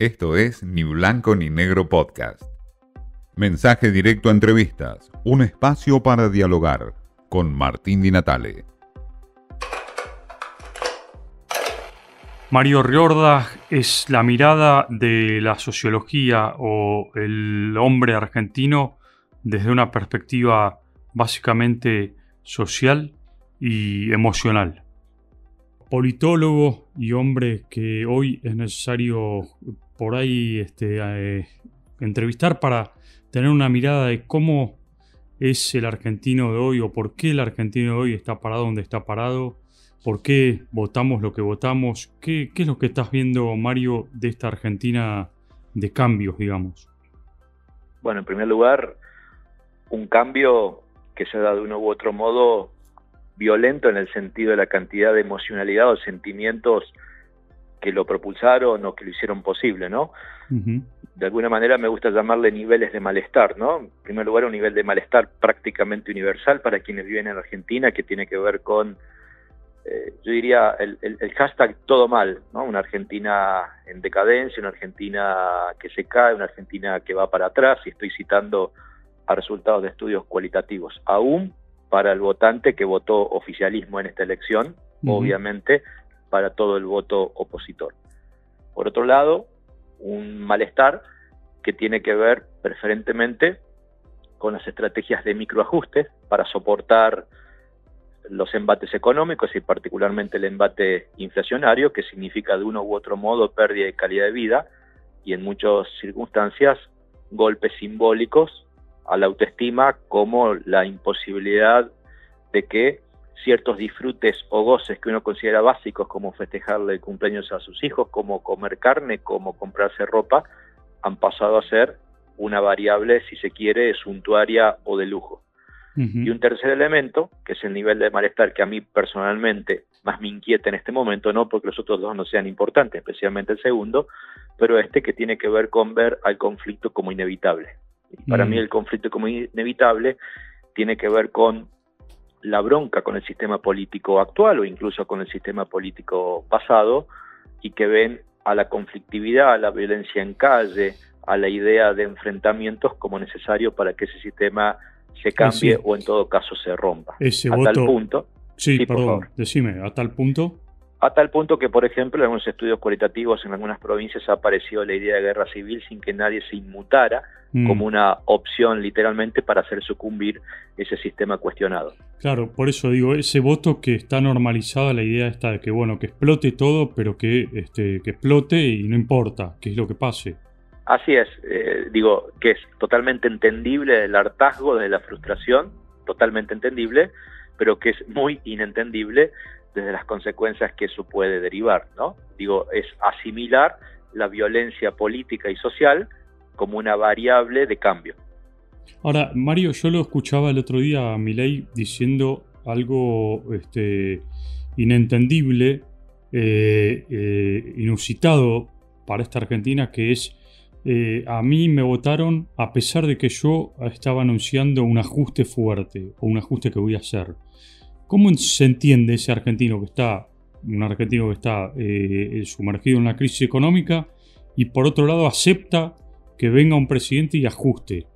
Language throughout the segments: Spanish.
Esto es Ni Blanco ni Negro Podcast. Mensaje directo a entrevistas, un espacio para dialogar con Martín Di Natale. Mario Riorda es la mirada de la sociología o el hombre argentino desde una perspectiva básicamente social y emocional. Politólogo y hombre que hoy es necesario por ahí este, eh, entrevistar para tener una mirada de cómo es el argentino de hoy o por qué el argentino de hoy está parado donde está parado, por qué votamos lo que votamos, qué, qué es lo que estás viendo, Mario, de esta Argentina de cambios, digamos. Bueno, en primer lugar, un cambio que se da de uno u otro modo violento en el sentido de la cantidad de emocionalidad o sentimientos que lo propulsaron o que lo hicieron posible, ¿no? De alguna manera me gusta llamarle niveles de malestar, ¿no? En primer lugar, un nivel de malestar prácticamente universal para quienes viven en Argentina, que tiene que ver con, eh, yo diría, el, el, hashtag todo mal, ¿no? Una Argentina en decadencia, una Argentina que se cae, una Argentina que va para atrás, y estoy citando a resultados de estudios cualitativos, aún para el votante que votó oficialismo en esta elección, obviamente para todo el voto opositor. Por otro lado, un malestar que tiene que ver preferentemente con las estrategias de microajustes para soportar los embates económicos y particularmente el embate inflacionario, que significa de uno u otro modo pérdida de calidad de vida y en muchas circunstancias golpes simbólicos a la autoestima como la imposibilidad de que ciertos disfrutes o goces que uno considera básicos como festejarle cumpleaños a sus hijos, como comer carne, como comprarse ropa, han pasado a ser una variable, si se quiere, suntuaria o de lujo. Y un tercer elemento, que es el nivel de malestar que a mí personalmente más me inquieta en este momento, no porque los otros dos no sean importantes, especialmente el segundo, pero este que tiene que ver con ver al conflicto como inevitable. Para mí el conflicto como inevitable tiene que ver con la bronca con el sistema político actual o incluso con el sistema político pasado y que ven a la conflictividad, a la violencia en calle, a la idea de enfrentamientos como necesario para que ese sistema se cambie o en todo caso se rompa. Ese a tal punto. Sí, perdón, decime, a tal punto. A tal punto que, por ejemplo, en algunos estudios cualitativos en algunas provincias ha aparecido la idea de guerra civil sin que nadie se inmutara mm. como una opción literalmente para hacer sucumbir ese sistema cuestionado. Claro, por eso digo, ese voto que está normalizada la idea está de que, bueno, que explote todo, pero que, este, que explote y no importa, qué es lo que pase. Así es, eh, digo que es totalmente entendible el hartazgo de la frustración, totalmente entendible, pero que es muy inentendible desde las consecuencias que eso puede derivar, ¿no? Digo, es asimilar la violencia política y social como una variable de cambio. Ahora, Mario, yo lo escuchaba el otro día a Milei diciendo algo este, inentendible, eh, eh, inusitado para esta Argentina, que es, eh, a mí me votaron a pesar de que yo estaba anunciando un ajuste fuerte o un ajuste que voy a hacer. ¿Cómo se entiende ese argentino que está, un argentino que está eh, sumergido en la crisis económica y por otro lado acepta que venga un presidente y ajuste?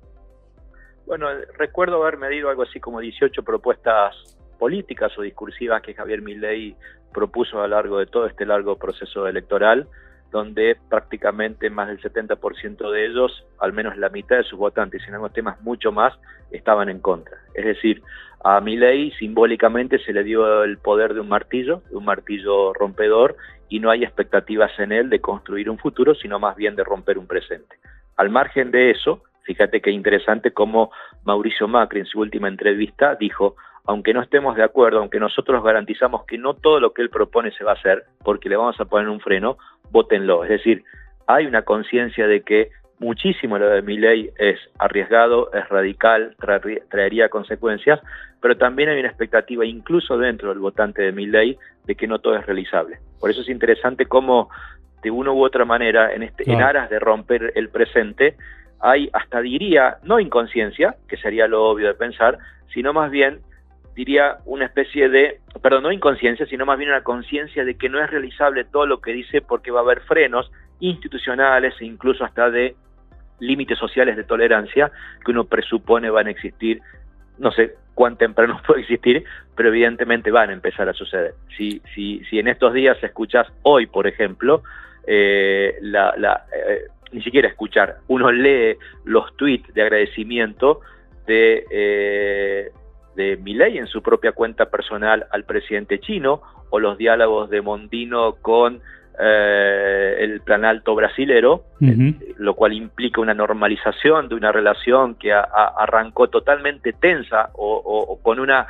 Bueno, recuerdo haber medido algo así como 18 propuestas políticas o discursivas que Javier Milei propuso a lo largo de todo este largo proceso electoral donde prácticamente más del 70% de ellos, al menos la mitad de sus votantes, y en algunos temas mucho más, estaban en contra. Es decir, a Milei simbólicamente se le dio el poder de un martillo, de un martillo rompedor, y no hay expectativas en él de construir un futuro, sino más bien de romper un presente. Al margen de eso, fíjate qué interesante cómo Mauricio Macri en su última entrevista dijo, aunque no estemos de acuerdo, aunque nosotros garantizamos que no todo lo que él propone se va a hacer, porque le vamos a poner un freno, votenlo. Es decir, hay una conciencia de que muchísimo lo de mi ley es arriesgado, es radical, traería consecuencias, pero también hay una expectativa incluso dentro del votante de mi ley de que no todo es realizable. Por eso es interesante cómo de una u otra manera, en, este, en aras de romper el presente, hay hasta diría, no inconsciencia, que sería lo obvio de pensar, sino más bien diría, una especie de, perdón, no inconsciencia, sino más bien una conciencia de que no es realizable todo lo que dice porque va a haber frenos institucionales e incluso hasta de límites sociales de tolerancia que uno presupone van a existir, no sé cuán temprano puede existir, pero evidentemente van a empezar a suceder. Si, si, si en estos días escuchas hoy, por ejemplo, eh, la, eh, ni siquiera escuchar, uno lee los tweets de agradecimiento de, eh, de Milei en su propia cuenta personal al presidente chino, o los diálogos de Mondino con eh, el plan alto brasilero, lo cual implica una normalización de una relación que arrancó totalmente tensa o, con una,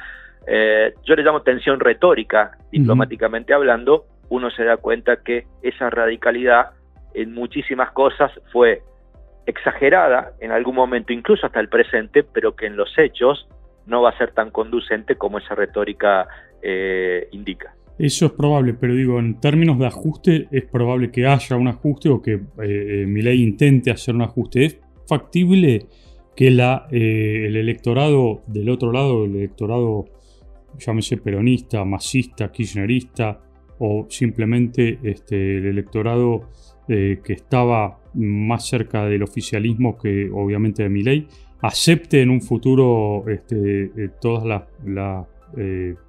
eh, yo le llamo tensión retórica, diplomáticamente hablando, uno se da cuenta que esa radicalidad en muchísimas cosas fue exagerada en algún momento, incluso hasta el presente, pero que en los hechos no va a ser tan conducente como esa retórica eh, indica. Eso es probable, pero digo, en términos de ajuste, es probable que haya un ajuste o que eh, eh mi ley intente hacer un ajuste. Es factible que la, eh, el electorado del otro lado, el electorado, llámese peronista, masista, kirchnerista, o simplemente este, el electorado que estaba más cerca del oficialismo que obviamente de mi ley, acepte en un futuro este, todas las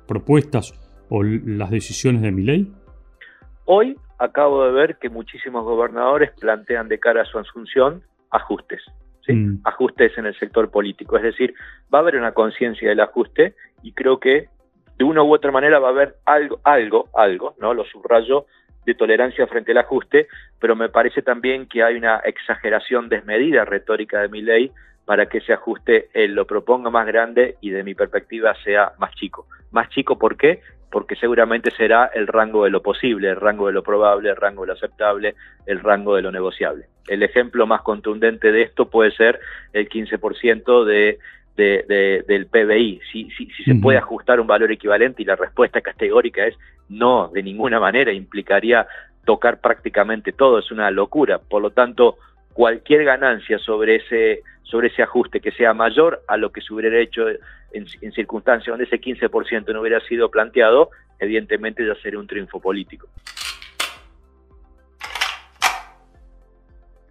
propuestas o las decisiones de mi ley? Hoy acabo de ver que muchísimos gobernadores plantean de cara a su asunción ajustes, mm. ajustes en el sector político. Es decir, va a haber una conciencia del ajuste y creo que de una u otra manera va a haber algo, algo, algo, ¿no? Lo subrayo de tolerancia frente al ajuste, pero me parece también que hay una exageración desmedida retórica de mi ley para que ese ajuste él lo proponga más grande y de mi perspectiva sea más chico. Más chico, ¿por qué? porque seguramente será el rango de lo posible, el rango de lo probable, el rango de lo aceptable, el rango de lo negociable. El ejemplo más contundente de esto puede ser el 15% de, del PBI. Si, si, se puede ajustar un valor equivalente y la respuesta categórica es no, de ninguna manera, implicaría tocar prácticamente todo, es una locura. Por lo tanto, cualquier ganancia sobre ese, sobre ese ajuste que sea mayor a lo que se hubiera hecho en, circunstancias donde ese 15% no hubiera sido planteado, evidentemente ya sería un triunfo político.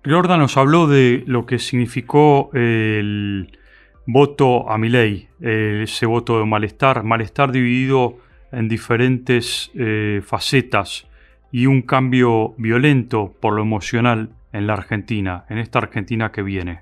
Jordan nos habló de lo que significó el voto a mi ley, ese voto de malestar, malestar dividido en diferentes eh, facetas y un cambio violento por lo emocional en la Argentina, en esta Argentina que viene.